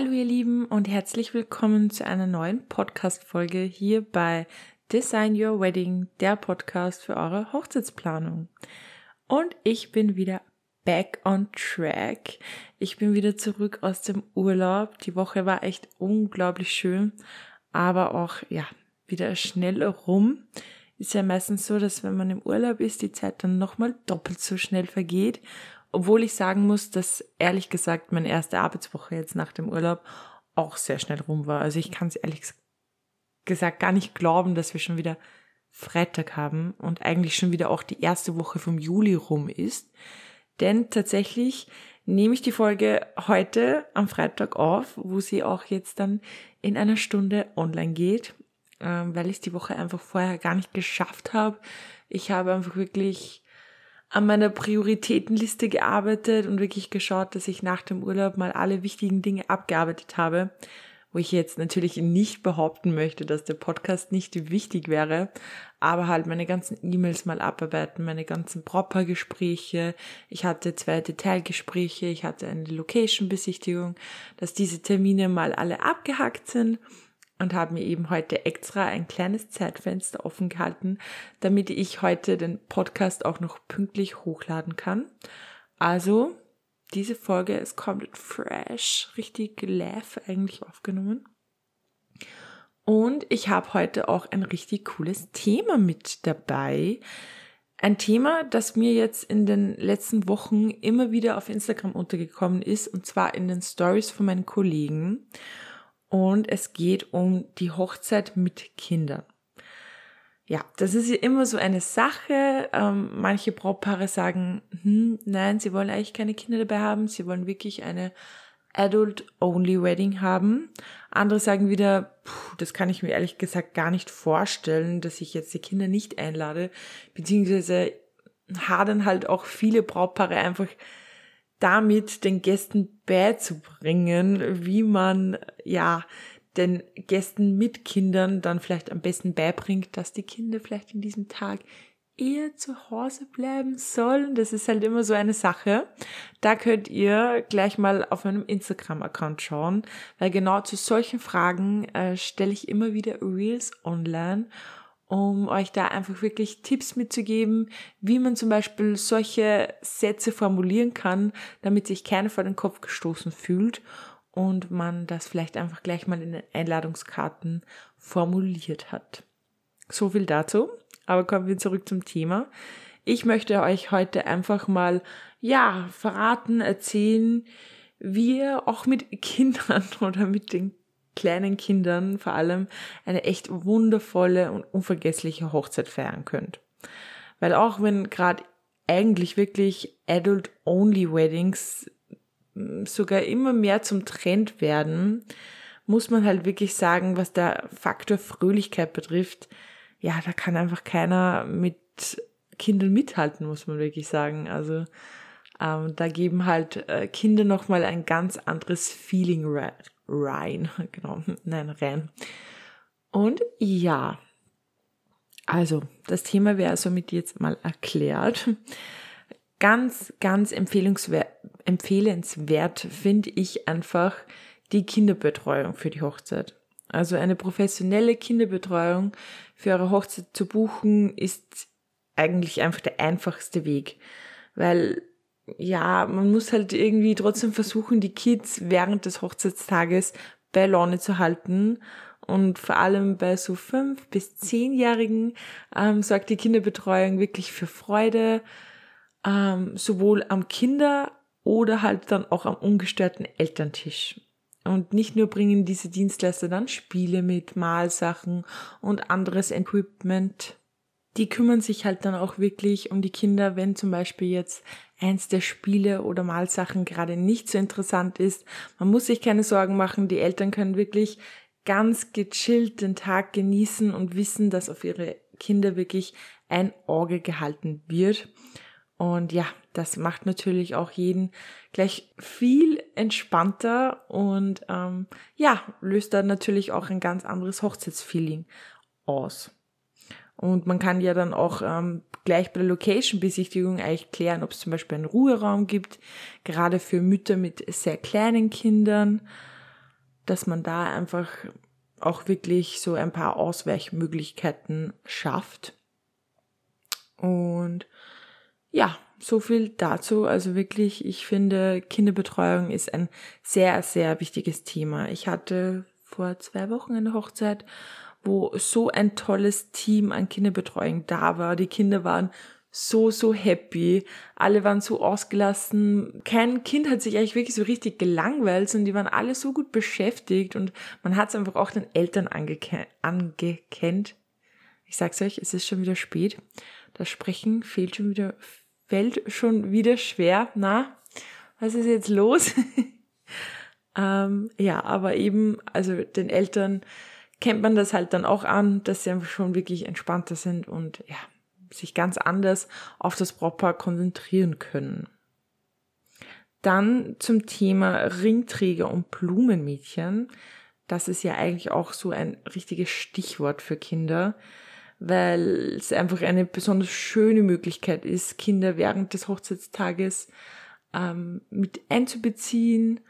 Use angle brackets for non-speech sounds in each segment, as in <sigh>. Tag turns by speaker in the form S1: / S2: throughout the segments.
S1: Hallo ihr Lieben und herzlich willkommen zu einer neuen Podcast-Folge hier bei Design Your Wedding, der Podcast für eure Hochzeitsplanung. Und ich bin wieder back on track. Ich bin wieder zurück aus dem Urlaub. Die Woche war echt unglaublich schön, aber auch, ja, wieder schnell rum. Ist ja meistens so, dass wenn man im Urlaub ist, die Zeit dann nochmal doppelt so schnell vergeht obwohl ich sagen muss, dass ehrlich gesagt meine erste Arbeitswoche jetzt nach dem Urlaub auch sehr schnell rum war. Also ich kann es ehrlich gesagt gar nicht glauben, dass wir schon wieder Freitag haben und eigentlich schon wieder auch die erste Woche vom Juli rum ist. Denn tatsächlich nehme ich die Folge heute am Freitag auf, wo sie auch jetzt dann in einer Stunde online geht, ähm, weil ich die Woche einfach vorher gar nicht geschafft habe. Ich habe einfach wirklich an meiner Prioritätenliste gearbeitet und wirklich geschaut, dass ich nach dem Urlaub mal alle wichtigen Dinge abgearbeitet habe, wo ich jetzt natürlich nicht behaupten möchte, dass der Podcast nicht wichtig wäre, aber halt meine ganzen E-Mails mal abarbeiten, meine ganzen Proper-Gespräche. Ich hatte zwei Detailgespräche, ich hatte eine Location-Besichtigung, dass diese Termine mal alle abgehackt sind und habe mir eben heute extra ein kleines Zeitfenster offen gehalten, damit ich heute den Podcast auch noch pünktlich hochladen kann. Also, diese Folge ist komplett fresh, richtig live eigentlich aufgenommen. Und ich habe heute auch ein richtig cooles Thema mit dabei. Ein Thema, das mir jetzt in den letzten Wochen immer wieder auf Instagram untergekommen ist, und zwar in den Stories von meinen Kollegen und es geht um die Hochzeit mit Kindern. Ja, das ist ja immer so eine Sache. Ähm, manche Brautpaare sagen, hm, nein, sie wollen eigentlich keine Kinder dabei haben, sie wollen wirklich eine Adult-Only Wedding haben. Andere sagen wieder, puh, das kann ich mir ehrlich gesagt gar nicht vorstellen, dass ich jetzt die Kinder nicht einlade, beziehungsweise hadern halt auch viele Brautpaare einfach damit den Gästen beizubringen, wie man ja den Gästen mit Kindern dann vielleicht am besten beibringt, dass die Kinder vielleicht in diesem Tag eher zu Hause bleiben sollen. Das ist halt immer so eine Sache. Da könnt ihr gleich mal auf meinem Instagram-Account schauen, weil genau zu solchen Fragen äh, stelle ich immer wieder Reels online um euch da einfach wirklich Tipps mitzugeben, wie man zum Beispiel solche Sätze formulieren kann, damit sich keiner vor den Kopf gestoßen fühlt und man das vielleicht einfach gleich mal in den Einladungskarten formuliert hat. So viel dazu. Aber kommen wir zurück zum Thema. Ich möchte euch heute einfach mal, ja, verraten, erzählen, wie ihr auch mit Kindern <laughs> oder mit den kleinen Kindern vor allem eine echt wundervolle und unvergessliche Hochzeit feiern könnt. Weil auch wenn gerade eigentlich wirklich Adult-Only Weddings hm, sogar immer mehr zum Trend werden, muss man halt wirklich sagen, was der Faktor Fröhlichkeit betrifft, ja, da kann einfach keiner mit Kindern mithalten, muss man wirklich sagen. Also ähm, da geben halt äh, Kinder nochmal ein ganz anderes Feeling rein. <laughs> Genau, nein, rein. Und ja, also das Thema wäre somit jetzt mal erklärt. Ganz, ganz empfehlenswert, finde ich einfach die Kinderbetreuung für die Hochzeit. Also eine professionelle Kinderbetreuung für eure Hochzeit zu buchen ist eigentlich einfach der einfachste Weg, weil ja, man muss halt irgendwie trotzdem versuchen, die Kids während des Hochzeitstages bei Laune zu halten. Und vor allem bei so fünf bis zehnjährigen ähm, sorgt die Kinderbetreuung wirklich für Freude, ähm, sowohl am Kinder oder halt dann auch am ungestörten Elterntisch. Und nicht nur bringen diese Dienstleister dann Spiele mit, Malsachen und anderes Equipment. Die kümmern sich halt dann auch wirklich um die Kinder, wenn zum Beispiel jetzt eins der Spiele oder Malsachen gerade nicht so interessant ist. Man muss sich keine Sorgen machen. Die Eltern können wirklich ganz gechillt den Tag genießen und wissen, dass auf ihre Kinder wirklich ein Auge gehalten wird. Und ja, das macht natürlich auch jeden gleich viel entspannter und ähm, ja, löst dann natürlich auch ein ganz anderes Hochzeitsfeeling aus. Und man kann ja dann auch ähm, gleich bei der Location-Besichtigung eigentlich klären, ob es zum Beispiel einen Ruheraum gibt, gerade für Mütter mit sehr kleinen Kindern. dass man da einfach auch wirklich so ein paar Ausweichmöglichkeiten schafft. Und ja, so viel dazu. Also wirklich, ich finde, Kinderbetreuung ist ein sehr, sehr wichtiges Thema. Ich hatte vor zwei Wochen eine Hochzeit, wo so ein tolles Team an Kinderbetreuung da war. Die Kinder waren so, so happy. Alle waren so ausgelassen. Kein Kind hat sich eigentlich wirklich so richtig gelangweilt, sondern die waren alle so gut beschäftigt und man hat es einfach auch den Eltern angeke angekennt. Ich sag's euch, es ist schon wieder spät. Das Sprechen fehlt schon wieder, fällt schon wieder schwer. Na, was ist jetzt los? <laughs> ähm, ja, aber eben, also den Eltern kennt man das halt dann auch an, dass sie einfach schon wirklich entspannter sind und ja, sich ganz anders auf das Brautpaar konzentrieren können. Dann zum Thema Ringträger und Blumenmädchen. Das ist ja eigentlich auch so ein richtiges Stichwort für Kinder, weil es einfach eine besonders schöne Möglichkeit ist, Kinder während des Hochzeitstages ähm, mit einzubeziehen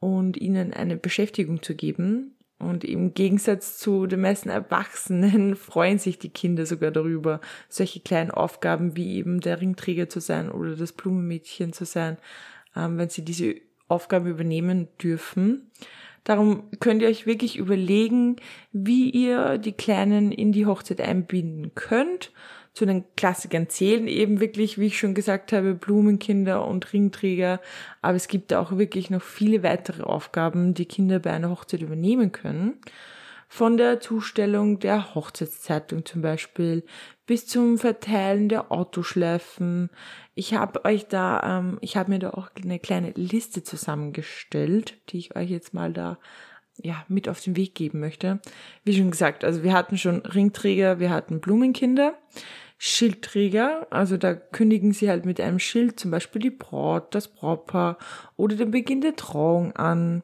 S1: und ihnen eine Beschäftigung zu geben. Und im Gegensatz zu den meisten Erwachsenen <laughs> freuen sich die Kinder sogar darüber, solche kleinen Aufgaben wie eben der Ringträger zu sein oder das Blumenmädchen zu sein, ähm, wenn sie diese Aufgaben übernehmen dürfen. Darum könnt ihr euch wirklich überlegen, wie ihr die Kleinen in die Hochzeit einbinden könnt zu den Klassikern zählen eben wirklich, wie ich schon gesagt habe, Blumenkinder und Ringträger. Aber es gibt auch wirklich noch viele weitere Aufgaben, die Kinder bei einer Hochzeit übernehmen können. Von der Zustellung der Hochzeitszeitung zum Beispiel bis zum Verteilen der Autoschleifen. Ich habe euch da, ähm, ich habe mir da auch eine kleine Liste zusammengestellt, die ich euch jetzt mal da ja, mit auf den Weg geben möchte. Wie schon gesagt, also wir hatten schon Ringträger, wir hatten Blumenkinder. Schildträger, also da kündigen sie halt mit einem Schild zum Beispiel die Braut, das Brautpaar oder den Beginn der Trauung an.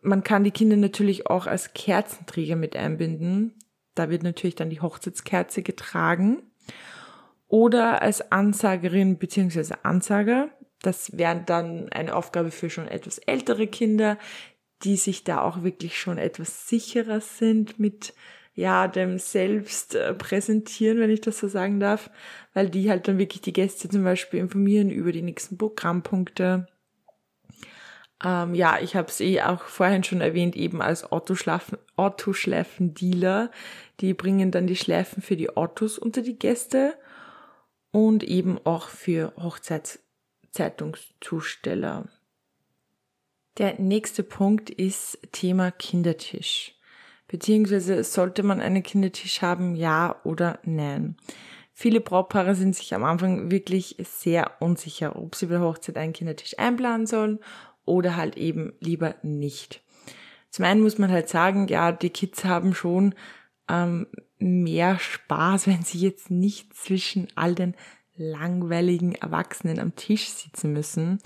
S1: Man kann die Kinder natürlich auch als Kerzenträger mit einbinden. Da wird natürlich dann die Hochzeitskerze getragen. Oder als Ansagerin bzw. Ansager. Das wäre dann eine Aufgabe für schon etwas ältere Kinder, die sich da auch wirklich schon etwas sicherer sind mit ja, dem selbst äh, präsentieren, wenn ich das so sagen darf, weil die halt dann wirklich die Gäste zum Beispiel informieren über die nächsten Programmpunkte. Ähm, ja, ich habe es eh auch vorhin schon erwähnt, eben als Autoschleifen-Dealer. Die bringen dann die Schleifen für die Autos unter die Gäste und eben auch für Hochzeitszeitungszusteller. Der nächste Punkt ist Thema Kindertisch. Beziehungsweise sollte man einen Kindertisch haben, ja oder nein? Viele Brautpaare sind sich am Anfang wirklich sehr unsicher, ob sie bei der Hochzeit einen Kindertisch einplanen sollen oder halt eben lieber nicht. Zum einen muss man halt sagen, ja, die Kids haben schon ähm, mehr Spaß, <laughs> wenn sie jetzt nicht zwischen all den langweiligen Erwachsenen am Tisch sitzen müssen.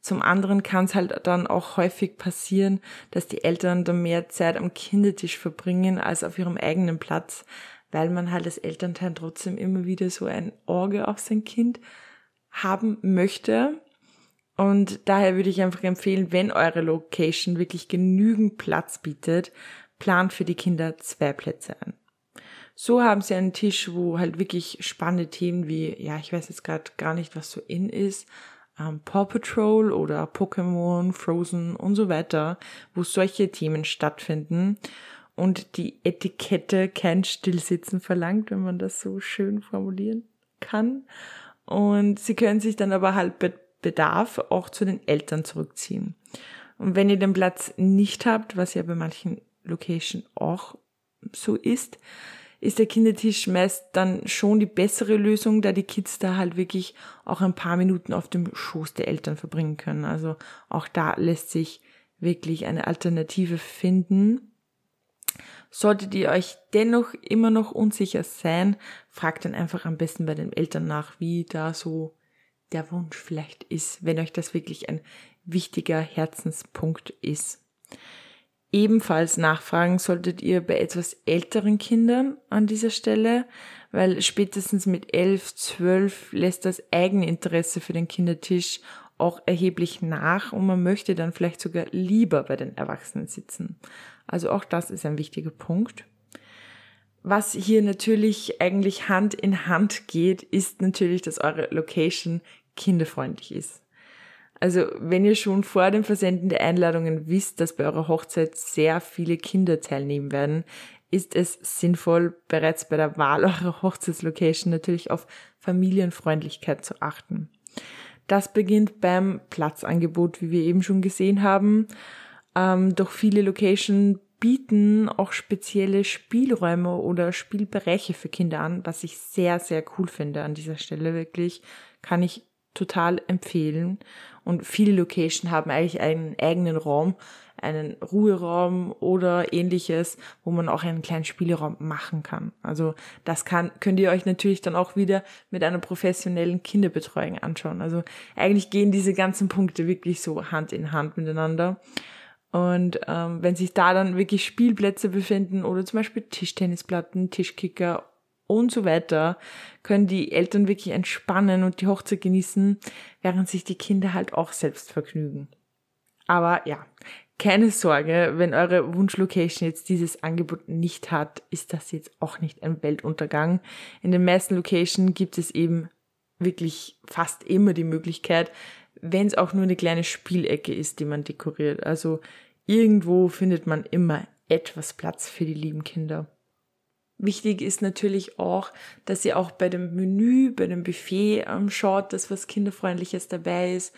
S1: Zum anderen kann es halt dann auch häufig passieren, dass die Eltern dann mehr Zeit am Kindertisch verbringen als auf ihrem eigenen Platz, weil man halt als Elternteil trotzdem immer wieder so ein Auge auf sein Kind haben möchte. Und daher würde ich einfach empfehlen, wenn eure Location wirklich genügend Platz bietet, plant für die Kinder zwei Plätze ein. So haben sie einen Tisch, wo halt wirklich spannende Themen wie, ja, ich weiß jetzt gerade gar nicht, was so in ist, ähm, Paw Patrol oder Pokémon, Frozen und so weiter, wo solche Themen stattfinden und die Etikette kein Stillsitzen verlangt, wenn man das so schön formulieren kann. Und sie können sich dann aber halt bei Bedarf auch zu den Eltern zurückziehen. Und wenn ihr den Platz nicht habt, was ja bei manchen Location auch so ist, ist der Kindertisch meist dann schon die bessere Lösung, da die Kids da halt wirklich auch ein paar Minuten auf dem Schoß der Eltern verbringen können. Also auch da lässt sich wirklich eine Alternative finden. Solltet ihr euch dennoch immer noch unsicher sein, fragt dann einfach am besten bei den Eltern nach, wie da so der Wunsch vielleicht ist, wenn euch das wirklich ein wichtiger Herzenspunkt ist. Ebenfalls nachfragen solltet ihr bei etwas älteren Kindern an dieser Stelle, weil spätestens mit elf, zwölf lässt das Eigeninteresse für den Kindertisch auch erheblich nach und man möchte dann vielleicht sogar lieber bei den Erwachsenen sitzen. Also auch das ist ein wichtiger Punkt. Was hier natürlich eigentlich Hand in Hand geht, ist natürlich, dass eure Location kinderfreundlich ist. Also wenn ihr schon vor dem Versenden der Einladungen wisst, dass bei eurer Hochzeit sehr viele Kinder teilnehmen werden, ist es sinnvoll, bereits bei der Wahl eurer Hochzeitslocation natürlich auf Familienfreundlichkeit zu achten. Das beginnt beim Platzangebot, wie wir eben schon gesehen haben. Ähm, doch viele Locations bieten auch spezielle Spielräume oder Spielbereiche für Kinder an, was ich sehr, sehr cool finde an dieser Stelle wirklich. Kann ich total empfehlen. Und viele Locations haben eigentlich einen eigenen Raum, einen Ruheraum oder ähnliches, wo man auch einen kleinen Spielraum machen kann. Also das kann, könnt ihr euch natürlich dann auch wieder mit einer professionellen Kinderbetreuung anschauen. Also eigentlich gehen diese ganzen Punkte wirklich so Hand in Hand miteinander. Und ähm, wenn sich da dann wirklich Spielplätze befinden oder zum Beispiel Tischtennisplatten, Tischkicker und so weiter, können die Eltern wirklich entspannen und die Hochzeit genießen, während sich die Kinder halt auch selbst vergnügen. Aber ja, keine Sorge, wenn eure Wunschlocation jetzt dieses Angebot nicht hat, ist das jetzt auch nicht ein Weltuntergang. In den meisten Locations gibt es eben wirklich fast immer die Möglichkeit, wenn es auch nur eine kleine Spielecke ist, die man dekoriert. Also irgendwo findet man immer etwas Platz für die lieben Kinder. Wichtig ist natürlich auch, dass ihr auch bei dem Menü, bei dem Buffet ähm, schaut, dass was Kinderfreundliches dabei ist.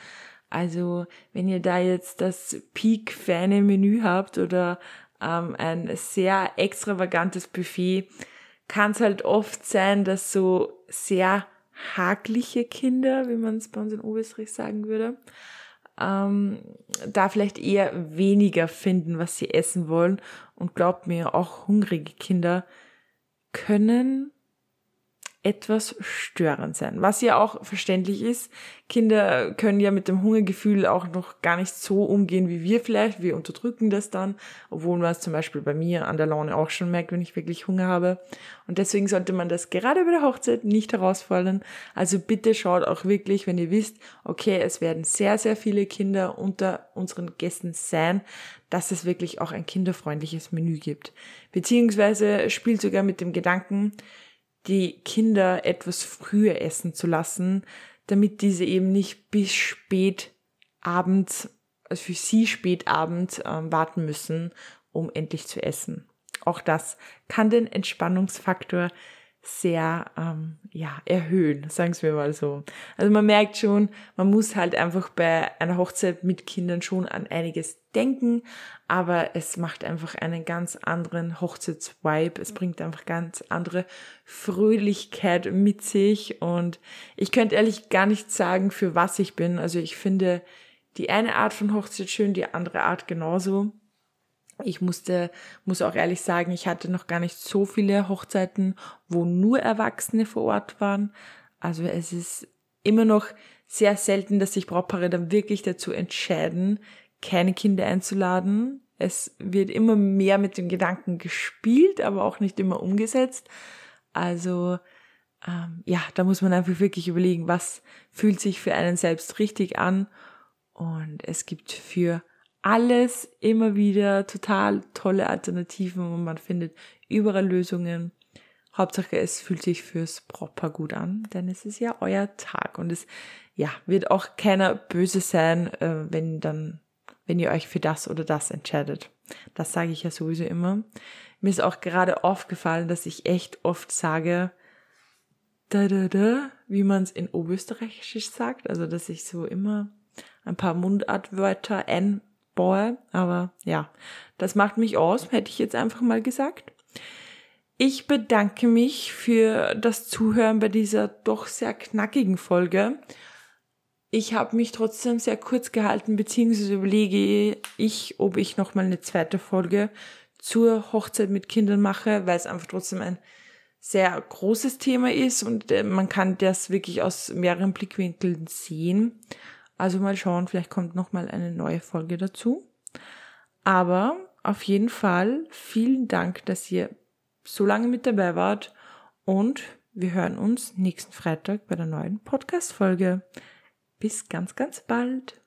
S1: Also wenn ihr da jetzt das Peak-Fane Menü habt oder ähm, ein sehr extravagantes Buffet, kann es halt oft sein, dass so sehr hakliche Kinder, wie man es bei uns in Oberösterreich sagen würde, ähm, da vielleicht eher weniger finden, was sie essen wollen. Und glaubt mir, auch hungrige Kinder können etwas störend sein. Was ja auch verständlich ist. Kinder können ja mit dem Hungergefühl auch noch gar nicht so umgehen wie wir vielleicht. Wir unterdrücken das dann, obwohl man es zum Beispiel bei mir an der Laune auch schon merkt, wenn ich wirklich Hunger habe. Und deswegen sollte man das gerade bei der Hochzeit nicht herausfordern. Also bitte schaut auch wirklich, wenn ihr wisst, okay, es werden sehr, sehr viele Kinder unter unseren Gästen sein, dass es wirklich auch ein kinderfreundliches Menü gibt. Beziehungsweise spielt sogar mit dem Gedanken, die Kinder etwas früher essen zu lassen, damit diese eben nicht bis spät abends, also für sie spät abends ähm, warten müssen, um endlich zu essen. Auch das kann den Entspannungsfaktor sehr ähm, ja, erhöhen, sagen wir mal so. Also man merkt schon, man muss halt einfach bei einer Hochzeit mit Kindern schon an einiges denken, aber es macht einfach einen ganz anderen Hochzeitsvibe. Es bringt einfach ganz andere Fröhlichkeit mit sich und ich könnte ehrlich gar nicht sagen, für was ich bin. Also ich finde die eine Art von Hochzeit schön, die andere Art genauso. Ich musste, muss auch ehrlich sagen, ich hatte noch gar nicht so viele Hochzeiten, wo nur Erwachsene vor Ort waren. Also es ist immer noch sehr selten, dass sich Brautpaare dann wirklich dazu entscheiden, keine Kinder einzuladen. Es wird immer mehr mit dem Gedanken gespielt, aber auch nicht immer umgesetzt. Also ähm, ja, da muss man einfach wirklich überlegen, was fühlt sich für einen selbst richtig an. Und es gibt für alles immer wieder total tolle Alternativen und man findet überall Lösungen. Hauptsache, es fühlt sich fürs Brautpaar gut an, denn es ist ja euer Tag und es ja wird auch keiner böse sein, äh, wenn dann, wenn ihr euch für das oder das entscheidet. Das sage ich ja sowieso immer. Mir ist auch gerade aufgefallen, dass ich echt oft sage, da da da, wie man es in Oberösterreichisch sagt, also dass ich so immer ein paar Mundartwörter ein boah, aber ja, das macht mich aus, hätte ich jetzt einfach mal gesagt. Ich bedanke mich für das Zuhören bei dieser doch sehr knackigen Folge. Ich habe mich trotzdem sehr kurz gehalten, beziehungsweise überlege ich, ob ich nochmal eine zweite Folge zur Hochzeit mit Kindern mache, weil es einfach trotzdem ein sehr großes Thema ist und äh, man kann das wirklich aus mehreren Blickwinkeln sehen. Also mal schauen, vielleicht kommt noch mal eine neue Folge dazu. Aber auf jeden Fall vielen Dank, dass ihr so lange mit dabei wart und wir hören uns nächsten Freitag bei der neuen Podcast-Folge. bis ganz, ganz bald.